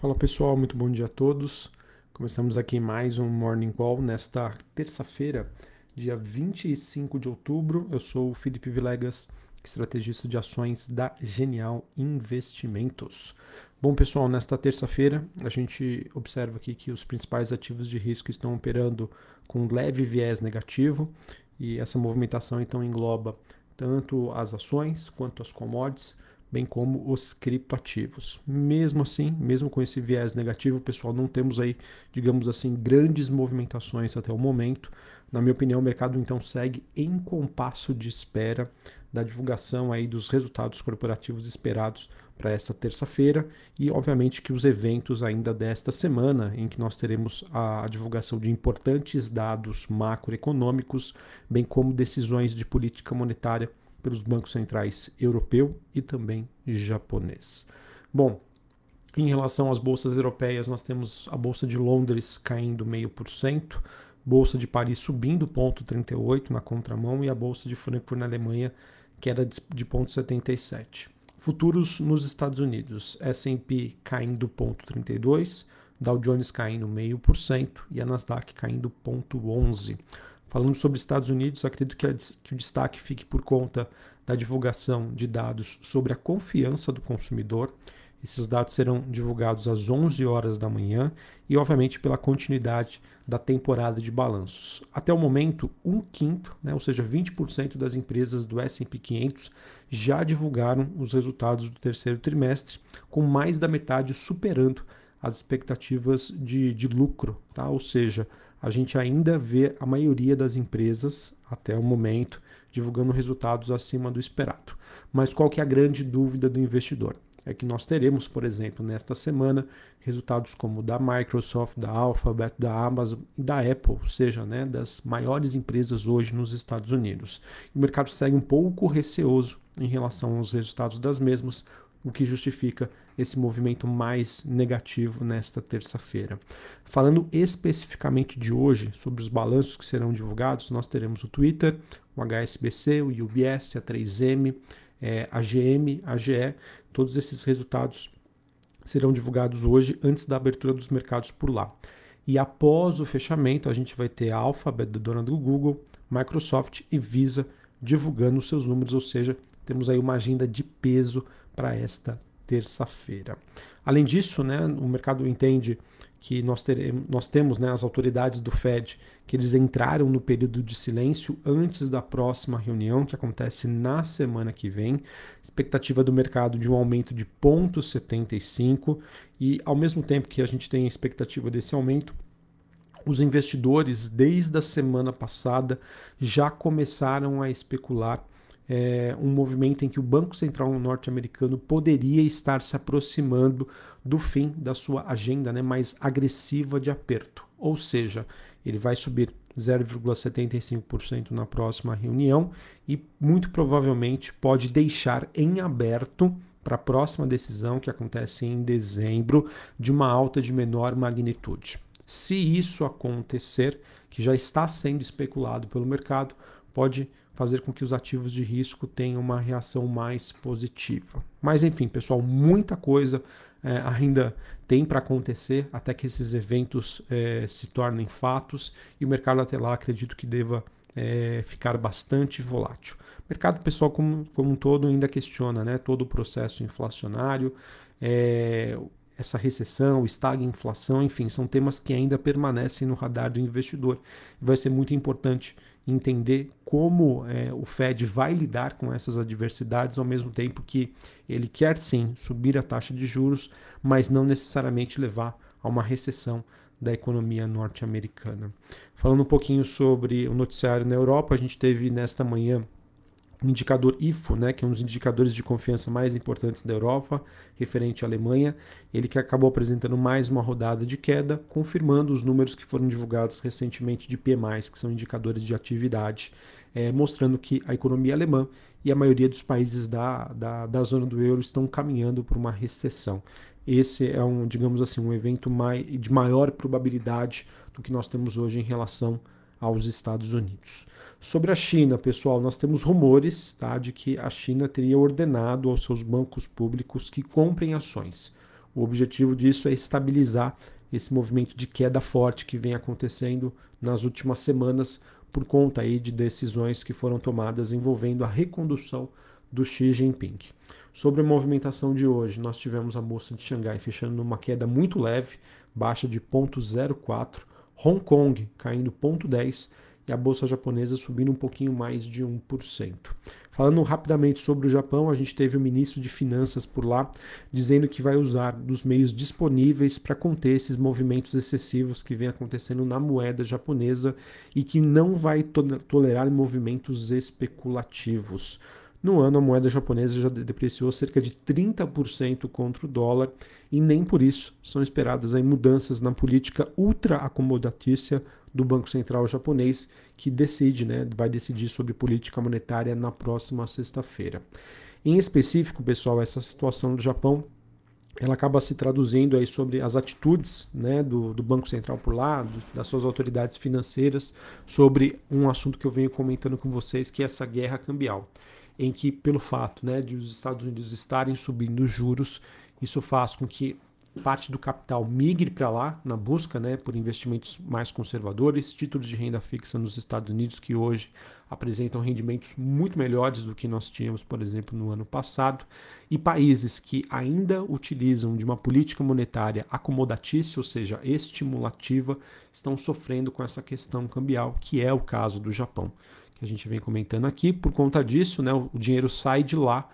Fala pessoal, muito bom dia a todos. Começamos aqui mais um Morning Call nesta terça-feira, dia 25 de outubro. Eu sou o Felipe Vilegas, estrategista de ações da Genial Investimentos. Bom pessoal, nesta terça-feira a gente observa aqui que os principais ativos de risco estão operando com leve viés negativo e essa movimentação então engloba tanto as ações quanto as commodities bem como os criptoativos. Mesmo assim, mesmo com esse viés negativo, pessoal, não temos aí, digamos assim, grandes movimentações até o momento. Na minha opinião, o mercado então segue em compasso de espera da divulgação aí dos resultados corporativos esperados para esta terça-feira e obviamente que os eventos ainda desta semana em que nós teremos a divulgação de importantes dados macroeconômicos, bem como decisões de política monetária pelos bancos centrais europeu e também japonês. Bom, em relação às bolsas europeias, nós temos a bolsa de Londres caindo meio por cento, bolsa de Paris subindo 0,38 na contramão e a bolsa de Frankfurt na Alemanha queda de 0,77. Futuros nos Estados Unidos, S&P caindo 0,32, Dow Jones caindo meio por cento e a Nasdaq caindo 0,11. Falando sobre Estados Unidos, acredito que, a, que o destaque fique por conta da divulgação de dados sobre a confiança do consumidor. Esses dados serão divulgados às 11 horas da manhã e, obviamente, pela continuidade da temporada de balanços. Até o momento, um quinto, né, ou seja, 20% das empresas do S&P 500 já divulgaram os resultados do terceiro trimestre, com mais da metade superando as expectativas de, de lucro, tá? ou seja, a gente ainda vê a maioria das empresas, até o momento, divulgando resultados acima do esperado. Mas qual que é a grande dúvida do investidor? É que nós teremos, por exemplo, nesta semana, resultados como da Microsoft, da Alphabet, da Amazon e da Apple, ou seja, né, das maiores empresas hoje nos Estados Unidos. O mercado segue um pouco receoso em relação aos resultados das mesmas, o que justifica esse movimento mais negativo nesta terça-feira. Falando especificamente de hoje, sobre os balanços que serão divulgados, nós teremos o Twitter, o HSBC, o UBS, a 3M, é, a GM, a GE, todos esses resultados serão divulgados hoje antes da abertura dos mercados por lá. E após o fechamento, a gente vai ter a Alphabet, dona do Google, Microsoft e Visa divulgando seus números, ou seja, temos aí uma agenda de peso para esta terça-feira. Além disso, né, o mercado entende que nós, teremos, nós temos né, as autoridades do Fed que eles entraram no período de silêncio antes da próxima reunião, que acontece na semana que vem. Expectativa do mercado de um aumento de 0,75 e ao mesmo tempo que a gente tem a expectativa desse aumento, os investidores desde a semana passada já começaram a especular é, um movimento em que o Banco Central norte-americano poderia estar se aproximando do fim da sua agenda né, mais agressiva de aperto. Ou seja, ele vai subir 0,75% na próxima reunião e muito provavelmente pode deixar em aberto para a próxima decisão que acontece em dezembro de uma alta de menor magnitude. Se isso acontecer, que já está sendo especulado pelo mercado, pode fazer com que os ativos de risco tenham uma reação mais positiva. Mas enfim, pessoal, muita coisa é, ainda tem para acontecer até que esses eventos é, se tornem fatos e o mercado até lá acredito que deva é, ficar bastante volátil. O mercado pessoal como, como um todo ainda questiona né, todo o processo inflacionário, é, essa recessão, estagna inflação, enfim, são temas que ainda permanecem no radar do investidor. Vai ser muito importante entender como é, o Fed vai lidar com essas adversidades, ao mesmo tempo que ele quer sim subir a taxa de juros, mas não necessariamente levar a uma recessão da economia norte-americana. Falando um pouquinho sobre o noticiário na Europa, a gente teve nesta manhã indicador IFO, né, que é um dos indicadores de confiança mais importantes da Europa, referente à Alemanha, ele que acabou apresentando mais uma rodada de queda, confirmando os números que foram divulgados recentemente de PMIs, que são indicadores de atividade, é, mostrando que a economia alemã e a maioria dos países da, da, da zona do euro estão caminhando para uma recessão. Esse é um, digamos assim, um evento mai, de maior probabilidade do que nós temos hoje em relação aos Estados Unidos. Sobre a China, pessoal, nós temos rumores tá, de que a China teria ordenado aos seus bancos públicos que comprem ações. O objetivo disso é estabilizar esse movimento de queda forte que vem acontecendo nas últimas semanas por conta aí de decisões que foram tomadas envolvendo a recondução do Xi Jinping. Sobre a movimentação de hoje, nós tivemos a bolsa de Xangai fechando numa queda muito leve, baixa de 0,04, Hong Kong caindo 0,10 e a bolsa japonesa subindo um pouquinho mais de 1%. Falando rapidamente sobre o Japão, a gente teve o ministro de Finanças por lá dizendo que vai usar dos meios disponíveis para conter esses movimentos excessivos que vem acontecendo na moeda japonesa e que não vai tolerar movimentos especulativos. No ano, a moeda japonesa já depreciou cerca de 30% contra o dólar e nem por isso são esperadas aí mudanças na política ultra acomodatícia do Banco Central japonês, que decide, né, vai decidir sobre política monetária na próxima sexta-feira. Em específico, pessoal, essa situação do Japão ela acaba se traduzindo aí sobre as atitudes né, do, do Banco Central por lá, do, das suas autoridades financeiras, sobre um assunto que eu venho comentando com vocês, que é essa guerra cambial em que, pelo fato né, de os Estados Unidos estarem subindo os juros, isso faz com que parte do capital migre para lá na busca né, por investimentos mais conservadores, títulos de renda fixa nos Estados Unidos que hoje apresentam rendimentos muito melhores do que nós tínhamos, por exemplo, no ano passado, e países que ainda utilizam de uma política monetária acomodatícia, ou seja, estimulativa, estão sofrendo com essa questão cambial, que é o caso do Japão que a gente vem comentando aqui. Por conta disso, né, o dinheiro sai de lá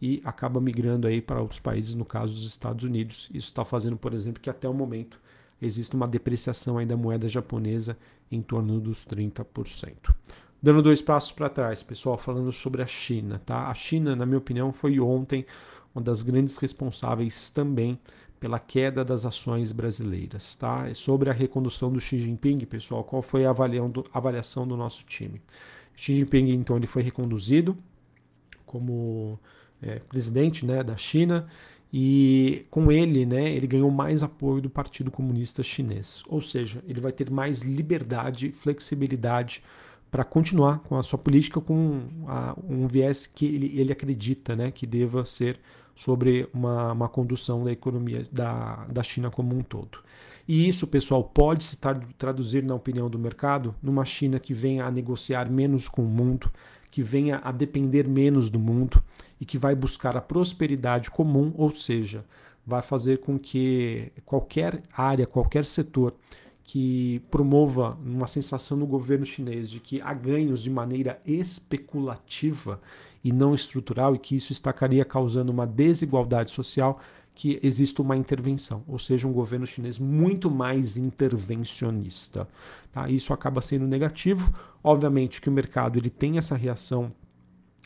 e acaba migrando aí para outros países, no caso dos Estados Unidos. Isso está fazendo, por exemplo, que até o momento existe uma depreciação aí da moeda japonesa em torno dos 30%. Dando dois passos para trás, pessoal, falando sobre a China, tá? A China, na minha opinião, foi ontem uma das grandes responsáveis também pela queda das ações brasileiras, tá? Sobre a recondução do Xi Jinping, pessoal, qual foi a avaliação do nosso time? Xi Jinping, então, ele foi reconduzido como é, presidente né, da China e com ele, né, ele ganhou mais apoio do Partido Comunista Chinês. Ou seja, ele vai ter mais liberdade flexibilidade para continuar com a sua política com a, um viés que ele, ele acredita né, que deva ser sobre uma, uma condução da economia da, da China como um todo. E isso, pessoal, pode se traduzir, na opinião do mercado, numa China que venha a negociar menos com o mundo, que venha a depender menos do mundo e que vai buscar a prosperidade comum, ou seja, vai fazer com que qualquer área, qualquer setor que promova uma sensação no governo chinês de que há ganhos de maneira especulativa e não estrutural e que isso estaria causando uma desigualdade social, que exista uma intervenção, ou seja, um governo chinês muito mais intervencionista. Tá? Isso acaba sendo negativo. Obviamente que o mercado ele tem essa reação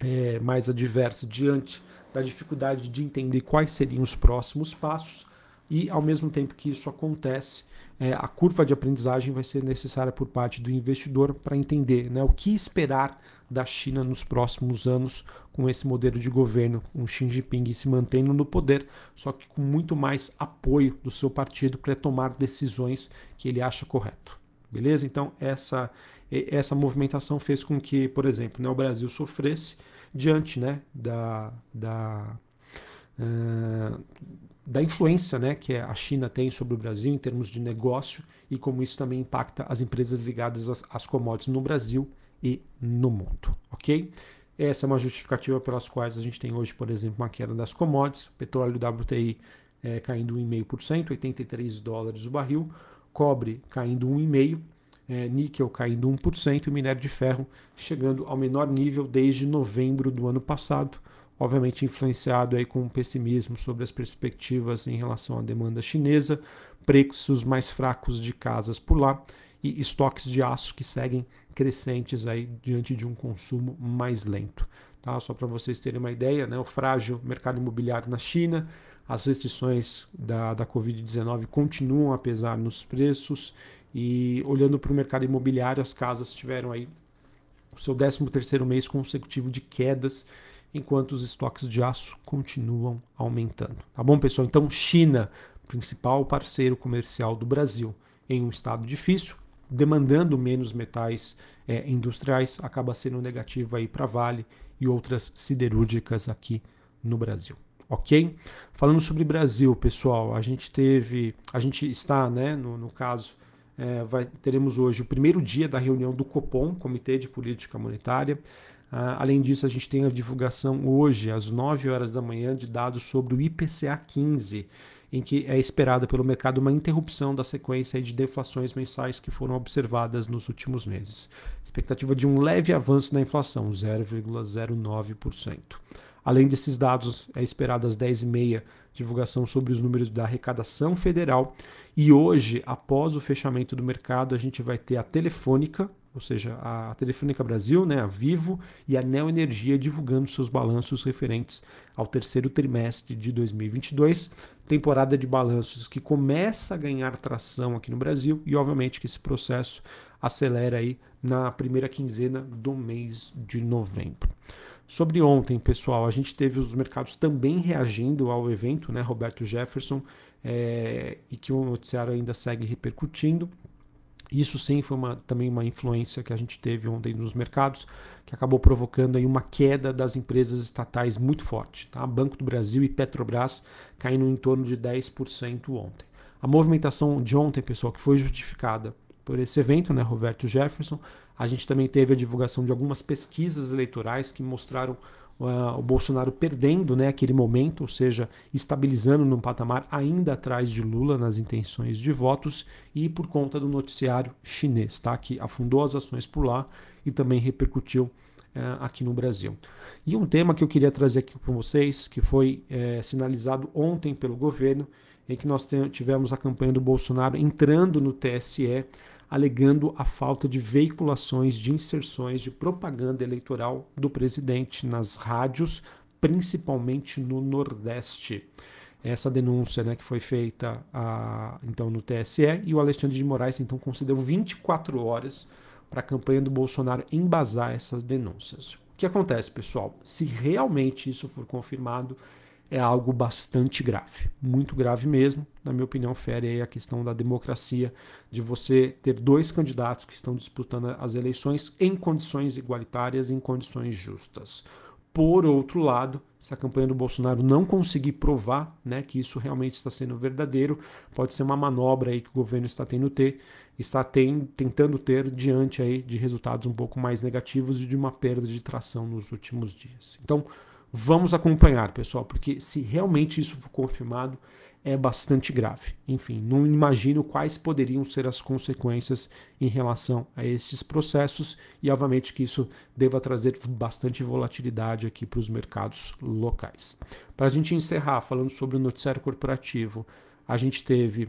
é, mais adversa diante da dificuldade de entender quais seriam os próximos passos e, ao mesmo tempo que isso acontece, é, a curva de aprendizagem vai ser necessária por parte do investidor para entender né, o que esperar da China nos próximos anos com esse modelo de governo, com Xi Jinping se mantendo no poder, só que com muito mais apoio do seu partido para tomar decisões que ele acha correto. Beleza? Então, essa, essa movimentação fez com que, por exemplo, né, o Brasil sofresse diante né, da, da, uh, da influência né, que a China tem sobre o Brasil em termos de negócio e como isso também impacta as empresas ligadas às, às commodities no Brasil e no mundo, ok? Essa é uma justificativa pelas quais a gente tem hoje, por exemplo, uma queda das commodities, petróleo WTI é, caindo 1,5%, 83 dólares o barril, cobre caindo 1,5%, é, níquel caindo 1% e minério de ferro chegando ao menor nível desde novembro do ano passado, obviamente influenciado aí com pessimismo sobre as perspectivas em relação à demanda chinesa, preços mais fracos de casas por lá e estoques de aço que seguem crescentes aí diante de um consumo mais lento. Tá? Só para vocês terem uma ideia, né? o frágil mercado imobiliário na China, as restrições da, da Covid-19 continuam a pesar nos preços e olhando para o mercado imobiliário, as casas tiveram aí o seu 13 terceiro mês consecutivo de quedas, enquanto os estoques de aço continuam aumentando. Tá bom, pessoal? Então, China, principal parceiro comercial do Brasil, em um estado difícil, demandando menos metais é, industriais, acaba sendo negativo aí para Vale e outras siderúrgicas aqui no Brasil. ok? Falando sobre Brasil, pessoal, a gente teve, a gente está, né, no, no caso, é, vai, teremos hoje o primeiro dia da reunião do Copom, Comitê de Política Monetária. Uh, além disso, a gente tem a divulgação hoje, às 9 horas da manhã, de dados sobre o IPCA 15, em que é esperada pelo mercado uma interrupção da sequência de deflações mensais que foram observadas nos últimos meses. Expectativa de um leve avanço na inflação, 0,09%. Além desses dados, é esperada às 10h30 divulgação sobre os números da arrecadação federal. E hoje, após o fechamento do mercado, a gente vai ter a Telefônica, ou seja, a Telefônica Brasil, né, a Vivo e a Neo Energia divulgando seus balanços referentes ao terceiro trimestre de 2022, temporada de balanços que começa a ganhar tração aqui no Brasil e obviamente que esse processo acelera aí na primeira quinzena do mês de novembro. Sobre ontem, pessoal, a gente teve os mercados também reagindo ao evento, né, Roberto Jefferson, é, e que o noticiário ainda segue repercutindo. Isso sim foi uma, também uma influência que a gente teve ontem nos mercados, que acabou provocando aí uma queda das empresas estatais muito forte. Tá? Banco do Brasil e Petrobras caindo em torno de 10% ontem. A movimentação de ontem, pessoal, que foi justificada por esse evento, né, Roberto Jefferson, a gente também teve a divulgação de algumas pesquisas eleitorais que mostraram o Bolsonaro perdendo né, aquele momento, ou seja, estabilizando num patamar ainda atrás de Lula nas intenções de votos e por conta do noticiário chinês, tá, que afundou as ações por lá e também repercutiu uh, aqui no Brasil. E um tema que eu queria trazer aqui para vocês, que foi uh, sinalizado ontem pelo governo, em que nós tivemos a campanha do Bolsonaro entrando no TSE alegando a falta de veiculações de inserções de propaganda eleitoral do presidente nas rádios, principalmente no Nordeste. Essa denúncia né, que foi feita a, então no TSE e o Alexandre de Moraes então concedeu 24 horas para a campanha do Bolsonaro embasar essas denúncias. O que acontece, pessoal? Se realmente isso for confirmado, é algo bastante grave, muito grave mesmo. Na minha opinião, fere aí a questão da democracia, de você ter dois candidatos que estão disputando as eleições em condições igualitárias, em condições justas. Por outro lado, se a campanha do Bolsonaro não conseguir provar né, que isso realmente está sendo verdadeiro, pode ser uma manobra aí que o governo está tendo ter, está tentando ter diante aí de resultados um pouco mais negativos e de uma perda de tração nos últimos dias. Então, Vamos acompanhar, pessoal, porque se realmente isso for confirmado, é bastante grave. Enfim, não imagino quais poderiam ser as consequências em relação a esses processos e, obviamente, que isso deva trazer bastante volatilidade aqui para os mercados locais. Para a gente encerrar, falando sobre o noticiário corporativo, a gente teve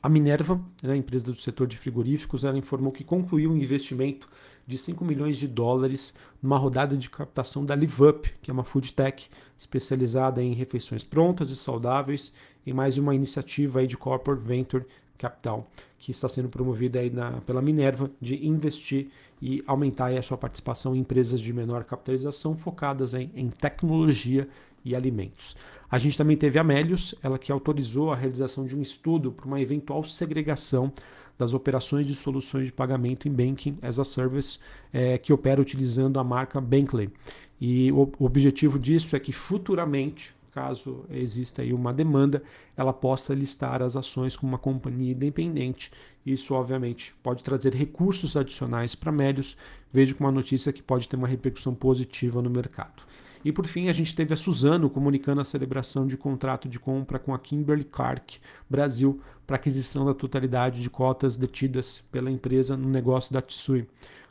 a Minerva, né, empresa do setor de frigoríficos, ela informou que concluiu um investimento de 5 milhões de dólares numa rodada de captação da LiveUp, que é uma food tech especializada em refeições prontas e saudáveis, e mais uma iniciativa aí de Corporate Venture Capital, que está sendo promovida aí na, pela Minerva de investir e aumentar a sua participação em empresas de menor capitalização focadas em, em tecnologia e alimentos. A gente também teve a Melius, ela que autorizou a realização de um estudo para uma eventual segregação das operações de soluções de pagamento em Banking as a Service é, que opera utilizando a marca Bankley. E o, objetivo disso é que futuramente, caso exista aí uma demanda, ela possa listar as ações como uma companhia independente. Isso, obviamente, pode trazer recursos adicionais para Melius. Vejo como uma notícia que pode ter uma repercussão positiva no mercado. E por fim, a gente teve a Suzano comunicando a celebração de contrato de compra com a Kimberly Clark Brasil para aquisição da totalidade de cotas detidas pela empresa no negócio da Tsui.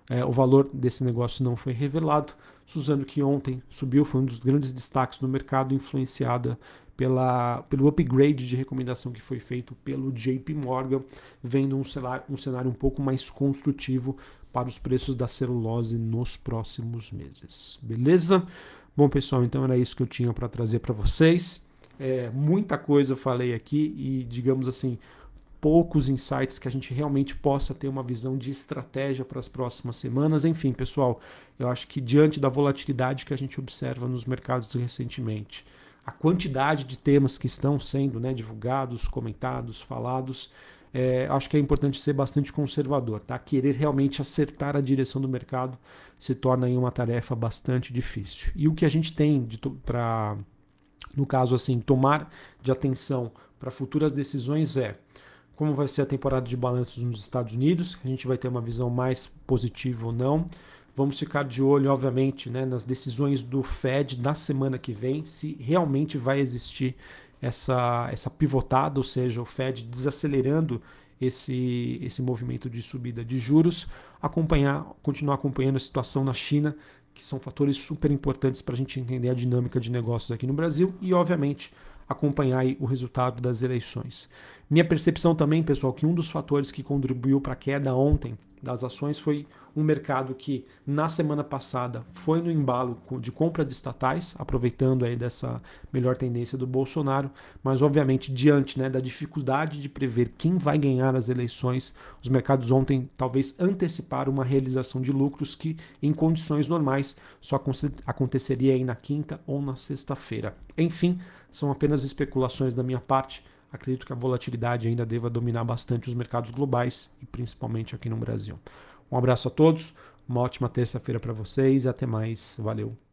É, o valor desse negócio não foi revelado. Suzano, que ontem subiu, foi um dos grandes destaques no mercado, influenciada pela, pelo upgrade de recomendação que foi feito pelo JP Morgan, vendo um cenário, um cenário um pouco mais construtivo para os preços da celulose nos próximos meses. Beleza? Bom, pessoal, então era isso que eu tinha para trazer para vocês. É, muita coisa eu falei aqui e, digamos assim, poucos insights que a gente realmente possa ter uma visão de estratégia para as próximas semanas. Enfim, pessoal, eu acho que diante da volatilidade que a gente observa nos mercados recentemente, a quantidade de temas que estão sendo né, divulgados, comentados, falados, é, acho que é importante ser bastante conservador, tá? Querer realmente acertar a direção do mercado se torna aí uma tarefa bastante difícil. E o que a gente tem para no caso assim, tomar de atenção para futuras decisões é como vai ser a temporada de balanços nos Estados Unidos, a gente vai ter uma visão mais positiva ou não. Vamos ficar de olho, obviamente, né, nas decisões do Fed na semana que vem, se realmente vai existir essa, essa pivotada, ou seja, o Fed desacelerando esse, esse movimento de subida de juros, acompanhar, continuar acompanhando a situação na China, que são fatores super importantes para a gente entender a dinâmica de negócios aqui no Brasil e, obviamente, acompanhar o resultado das eleições. Minha percepção também, pessoal, que um dos fatores que contribuiu para a queda ontem das ações foi um mercado que na semana passada foi no embalo de compra de estatais, aproveitando aí dessa melhor tendência do Bolsonaro, mas obviamente diante né, da dificuldade de prever quem vai ganhar as eleições, os mercados ontem talvez anteciparam uma realização de lucros que em condições normais só aconteceria aí na quinta ou na sexta-feira. Enfim, são apenas especulações da minha parte. Acredito que a volatilidade ainda deva dominar bastante os mercados globais e principalmente aqui no Brasil. Um abraço a todos, uma ótima terça-feira para vocês até mais. Valeu!